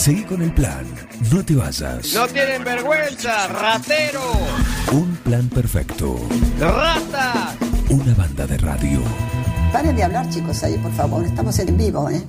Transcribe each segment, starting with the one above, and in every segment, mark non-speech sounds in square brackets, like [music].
Seguí con el plan. No te vayas. No tienen vergüenza, ratero. Un plan perfecto. Rata. Una banda de radio. Paren de hablar, chicos, ahí, por favor. Estamos en vivo, ¿eh?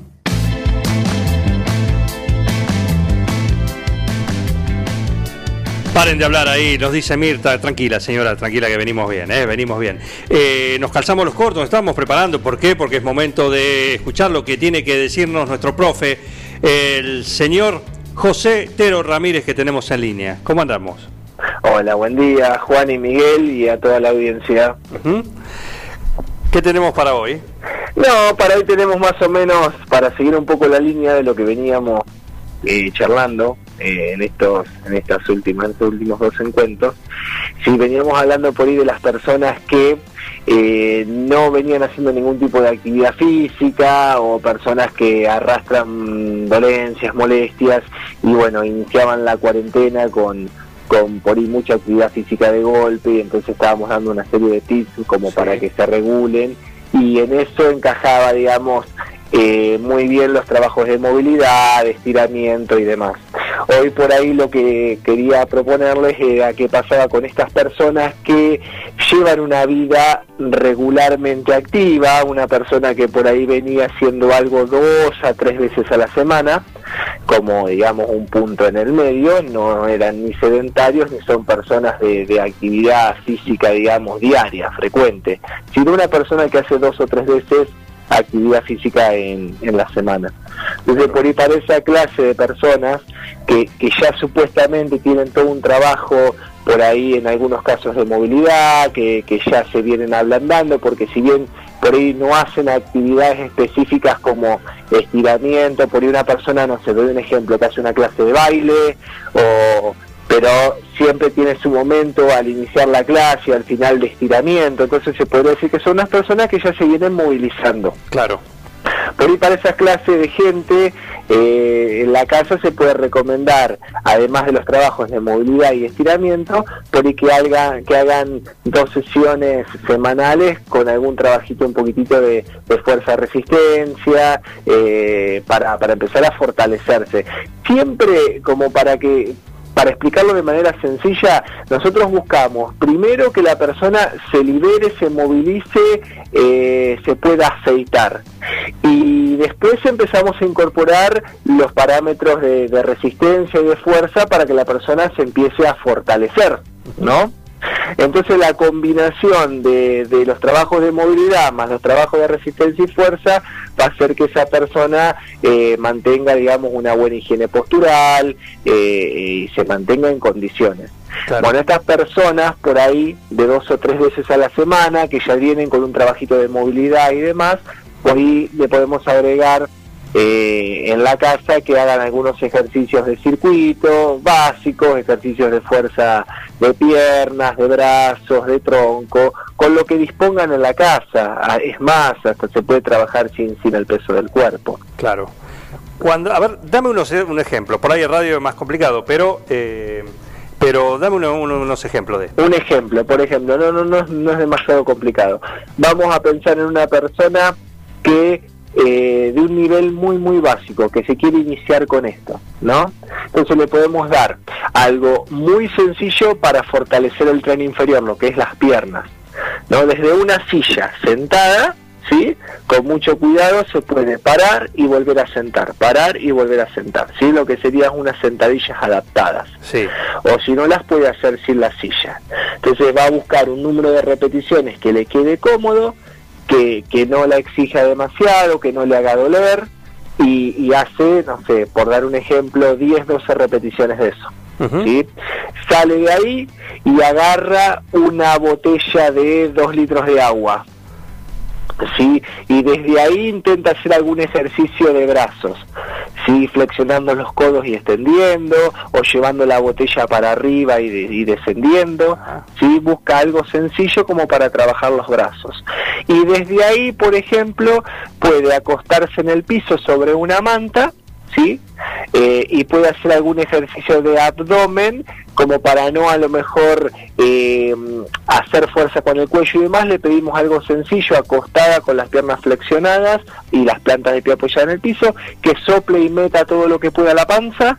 Paren de hablar ahí, nos dice Mirta, tranquila señora, tranquila que venimos bien, ¿eh? venimos bien. Eh, nos calzamos los cortos, nos estamos preparando, ¿por qué? Porque es momento de escuchar lo que tiene que decirnos nuestro profe, el señor José Tero Ramírez que tenemos en línea. ¿Cómo andamos? Hola, buen día Juan y Miguel y a toda la audiencia. ¿Qué tenemos para hoy? No, para hoy tenemos más o menos, para seguir un poco la línea de lo que veníamos eh, charlando eh, en estos en estas últimas estos últimos dos encuentros, si veníamos hablando por ahí de las personas que eh, no venían haciendo ningún tipo de actividad física o personas que arrastran dolencias, molestias y bueno, iniciaban la cuarentena con con por ahí mucha actividad física de golpe y entonces estábamos dando una serie de tips como para que se regulen. Y en eso encajaba digamos eh, muy bien los trabajos de movilidad, de estiramiento y demás. Hoy por ahí lo que quería proponerles era qué pasaba con estas personas que llevan una vida regularmente activa, una persona que por ahí venía haciendo algo dos a tres veces a la semana, como digamos un punto en el medio, no eran ni sedentarios ni son personas de, de actividad física, digamos, diaria, frecuente, sino una persona que hace dos o tres veces actividad física en, en la semana. Entonces, por ahí para esa clase de personas que, que ya supuestamente tienen todo un trabajo por ahí en algunos casos de movilidad, que, que ya se vienen ablandando, porque si bien por ahí no hacen actividades específicas como estiramiento, por ahí una persona, no sé, doy un ejemplo, que hace una clase de baile o pero siempre tiene su momento al iniciar la clase, al final de estiramiento, entonces se podría decir que son unas personas que ya se vienen movilizando. Claro. Por ahí para esas clases de gente, eh, en la casa se puede recomendar, además de los trabajos de movilidad y estiramiento, por ahí que hagan, que hagan dos sesiones semanales con algún trabajito un poquitito de, de fuerza resistencia, eh, para, para empezar a fortalecerse. Siempre como para que para explicarlo de manera sencilla, nosotros buscamos primero que la persona se libere, se movilice, eh, se pueda aceitar. Y después empezamos a incorporar los parámetros de, de resistencia y de fuerza para que la persona se empiece a fortalecer, ¿no? Entonces la combinación de, de, los trabajos de movilidad más los trabajos de resistencia y fuerza va a hacer que esa persona eh, mantenga, digamos, una buena higiene postural eh, y se mantenga en condiciones. Claro. Bueno, estas personas por ahí de dos o tres veces a la semana que ya vienen con un trabajito de movilidad y demás, por ahí le podemos agregar eh, en la casa que hagan algunos ejercicios de circuito básicos, ejercicios de fuerza de piernas, de brazos, de tronco, con lo que dispongan en la casa. Ah, es más, hasta se puede trabajar sin, sin el peso del cuerpo. Claro. Cuando, a ver, dame unos, un ejemplo. Por ahí el radio es más complicado, pero... Eh... Pero dame uno, uno, unos ejemplos de esto. Un ejemplo, por ejemplo, no, no, no, no es demasiado complicado. Vamos a pensar en una persona que eh, de un nivel muy muy básico que se quiere iniciar con esto, ¿no? Entonces le podemos dar algo muy sencillo para fortalecer el tren inferior, lo que es las piernas, ¿no? Desde una silla sentada, ¿sí? Con mucho cuidado se puede parar y volver a sentar, parar y volver a sentar, ¿sí? Lo que serían unas sentadillas adaptadas. Sí. O si no las puede hacer sin la silla. Entonces va a buscar un número de repeticiones que le quede cómodo, que, que no la exija demasiado, que no le haga doler y, y hace, no sé, por dar un ejemplo, 10, 12 repeticiones de eso. Uh -huh. ¿sí? Sale de ahí y agarra una botella de 2 litros de agua. ¿Sí? Y desde ahí intenta hacer algún ejercicio de brazos, ¿sí? Flexionando los codos y extendiendo, o llevando la botella para arriba y, de, y descendiendo, ¿sí? Busca algo sencillo como para trabajar los brazos. Y desde ahí, por ejemplo, puede acostarse en el piso sobre una manta, ¿sí? Eh, y puede hacer algún ejercicio de abdomen como para no a lo mejor eh, hacer fuerza con el cuello y demás, le pedimos algo sencillo, acostada con las piernas flexionadas y las plantas de pie apoyadas en el piso, que sople y meta todo lo que pueda la panza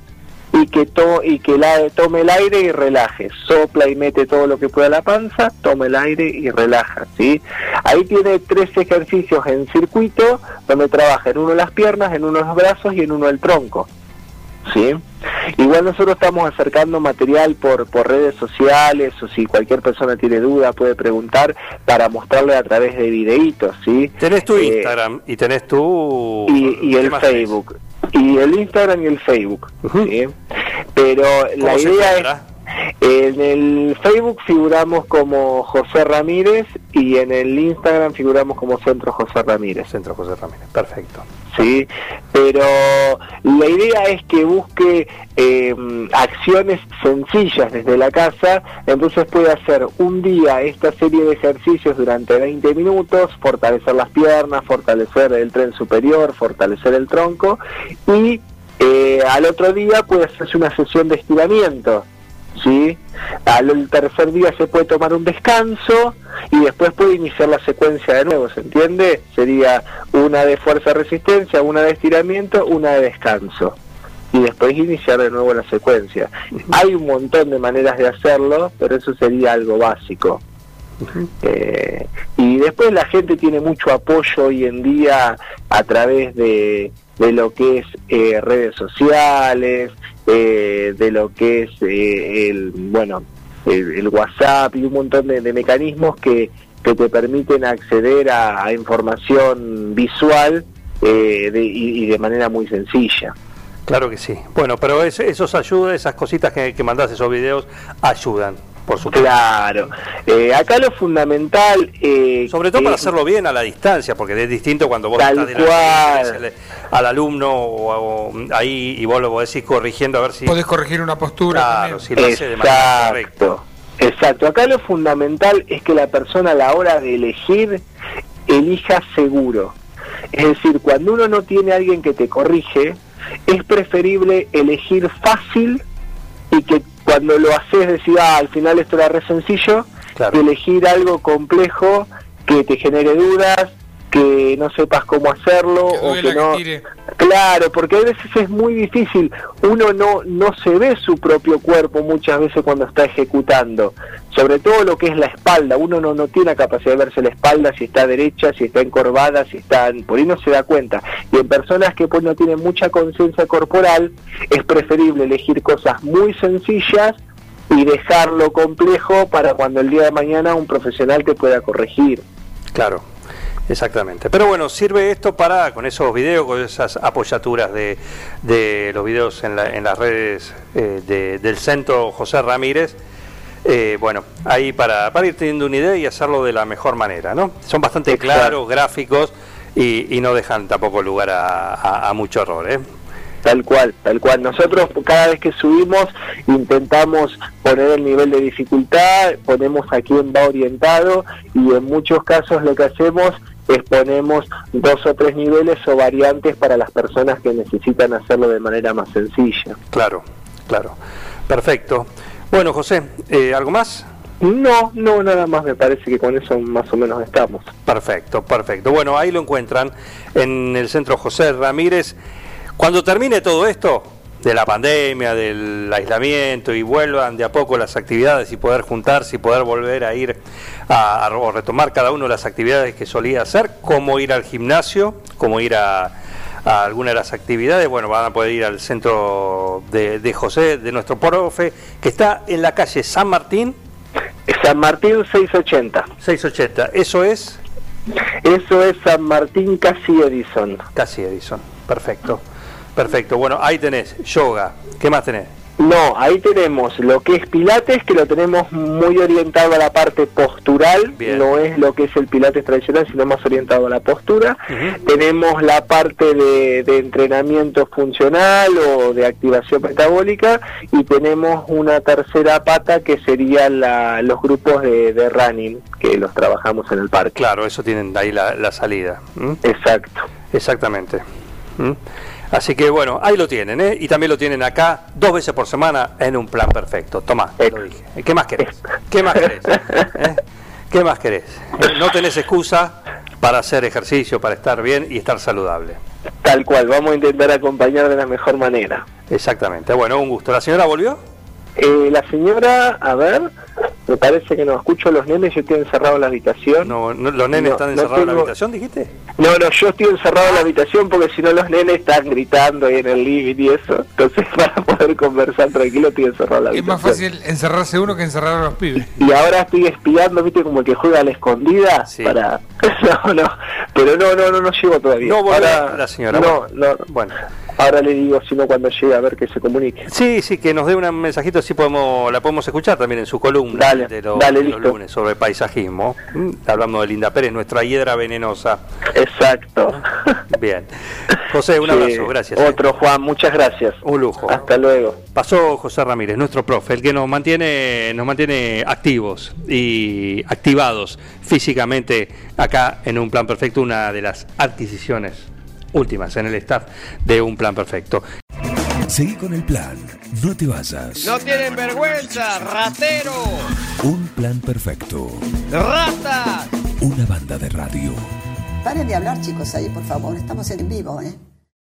y que to y que la tome el aire y relaje, sopla y mete todo lo que pueda la panza, tome el aire y relaja, ¿sí? Ahí tiene tres ejercicios en circuito donde trabaja en uno las piernas, en uno los brazos y en uno el tronco. ¿sí? Igual nosotros estamos acercando material por, por redes sociales o si cualquier persona tiene duda puede preguntar para mostrarle a través de videitos, ¿sí? Tenés tu Eh, Instagram y tenés tu... y, y ¿qué el? Facebook. Y el Instagram y el Facebook. ¿sí? Pero la ¿Cómo se idea es... En el Facebook figuramos como José Ramírez y en el Instagram figuramos como Centro José Ramírez. Centro José Ramírez, perfecto. Sí, pero la idea es que busque eh, acciones sencillas desde la casa, entonces puede hacer un día esta serie de ejercicios durante 20 minutos, fortalecer las piernas, fortalecer el tren superior, fortalecer el tronco y eh, al otro día puede hacerse una sesión de estiramiento. ¿Sí? Al tercer día se puede tomar un descanso y después puede iniciar la secuencia de nuevo, ¿se entiende? Sería una de fuerza-resistencia, una de estiramiento, una de descanso. Y después iniciar de nuevo la secuencia. Hay un montón de maneras de hacerlo, pero eso sería algo básico. Eh, y después la gente tiene mucho apoyo hoy en día a través de, de lo que es eh, redes sociales, eh, de lo que es eh, el bueno el, el WhatsApp y un montón de, mecanismos que, que te permiten acceder a, información visual eh, de- y, y de manera muy sencilla. Claro que sí. Bueno, pero es- esos ayuda, esas cositas que, que mandás, esos videos, ayudan, por supuesto. Claro, Eh, acá lo fundamental... eh, Sobre todo para hacerlo bien a la distancia, porque es distinto cuando vos Tal estás cual. del- al alumno o, o ahí y vos lo podés ir corrigiendo a ver si... Podés corregir una postura Claro, si lo hace de manera correcta. Exacto, exacto. Acá lo fundamental es que la persona a la hora de elegir elija seguro. Es decir, cuando uno no tiene a alguien que te corrige, es preferible elegir fácil y que cuando lo haces decir, ah, al final esto era re sencillo, Claro. elegir algo complejo que te genere dudas, que no sepas cómo hacerlo Que o que no... que tire. Claro, porque a veces es muy difícil. Uno no, no se ve su propio cuerpo muchas veces cuando está ejecutando. Sobre todo lo que es la espalda. Uno no, no tiene la capacidad de verse la espalda, si está derecha, si está encorvada, si está... Por ahí no se da cuenta. Y en personas que pues no tienen mucha conciencia corporal, es preferible elegir cosas muy sencillas y dejarlo complejo para cuando el día de mañana un profesional te pueda corregir. Claro, exactamente. Pero bueno, sirve esto para, con esos videos, con esas apoyaturas de, de los videos en, la- en las redes eh, de- del centro José Ramírez, eh, bueno, ahí para, para ir teniendo una idea y hacerlo de la mejor manera, ¿no? Son bastante Exacto. claros, gráficos y, y no dejan tampoco lugar a, a- a mucho error, ¿eh? Tal cual, tal cual. Nosotros cada vez que subimos intentamos poner el nivel de dificultad, ponemos a quién va orientado y en muchos casos lo que hacemos es ponemos dos o tres niveles o variantes para las personas que necesitan hacerlo de manera más sencilla. Claro, claro. Perfecto. Bueno, José, eh, ¿algo más? No, no, nada más me parece que con eso más o menos estamos. Perfecto, perfecto. Bueno, ahí lo encuentran en el centro José Ramírez. Cuando termine todo esto, de la pandemia, del aislamiento y vuelvan de a poco las actividades y poder juntarse y poder volver a ir a, a- o retomar cada uno las actividades que solía hacer, como ir al gimnasio, como ir a, a alguna de las actividades, bueno, van a poder ir al centro de, de José, de nuestro profe, que está en la calle San Martín, San Martín 680. 680. Eso es Eso es San Martín casi Edison. Casi Edison. Perfecto. Perfecto. Bueno, ahí tenés yoga. ¿Qué más tenés? No, ahí tenemos lo que es Pilates, que lo tenemos muy orientado a la parte postural, Bien. no es lo que es el Pilates tradicional, sino más orientado a la postura. Tenemos la parte de, de entrenamiento funcional o de activación metabólica y tenemos una tercera pata que serían los grupos de, de running, que los trabajamos en el parque. Claro, eso tienen ahí la, la salida. Exacto. Exactamente. Así que bueno, ahí lo tienen, ¿eh? Y también lo tienen acá dos veces por semana en un plan perfecto. Tomá, te lo dije. ¿Qué más querés? ¿Qué más querés? ¿Eh? ¿Qué más querés? Eh, No tenés excusa para hacer ejercicio, para estar bien y estar saludable. Tal cual, vamos a intentar acompañar de la mejor manera. Exactamente. Bueno, un gusto. ¿La señora volvió? Eh, la señora, a ver, me parece que no escucho a los nenes, yo estoy encerrado en la habitación. No, no, ¿Los nenes No, están no encerrados en la habitación, dijiste? No, no, yo estoy encerrado en la habitación porque si no los nenes están gritando ahí en el living y eso. Entonces, [laughs] para poder conversar tranquilo, estoy encerrado en la Es habitación. más fácil encerrarse uno que encerrar a los pibes. Y ahora estoy espiando, viste, como el que juega a la escondida Sí. para... [laughs] No, no, pero no, no, no, no llego todavía. No ahora, la señora. No, no, Bueno. Ahora le digo, sino cuando llegue a ver que se comunique. Sí, sí, que nos dé un mensajito, así podemos, la podemos escuchar también en su columna Dale, de, los- dale, de los listo. lunes sobre paisajismo. Mm, Hablando de Linda Pérez, nuestra hiedra venenosa. Exacto. Bien. José, un Sí, abrazo, gracias. eh. Otro, Juan, muchas gracias. Un lujo. Hasta luego. Pasó José Ramírez, nuestro profe, el que nos mantiene, nos mantiene activos y activados físicamente acá en un plan perfecto, una de las adquisiciones últimas en el staff de un plan perfecto. Seguí con el plan. No te vayas. No tienen vergüenza, ratero, Un plan perfecto. ratas. Una banda de radio. Paren de hablar, chicos, ahí, por favor. Estamos en vivo, ¿eh?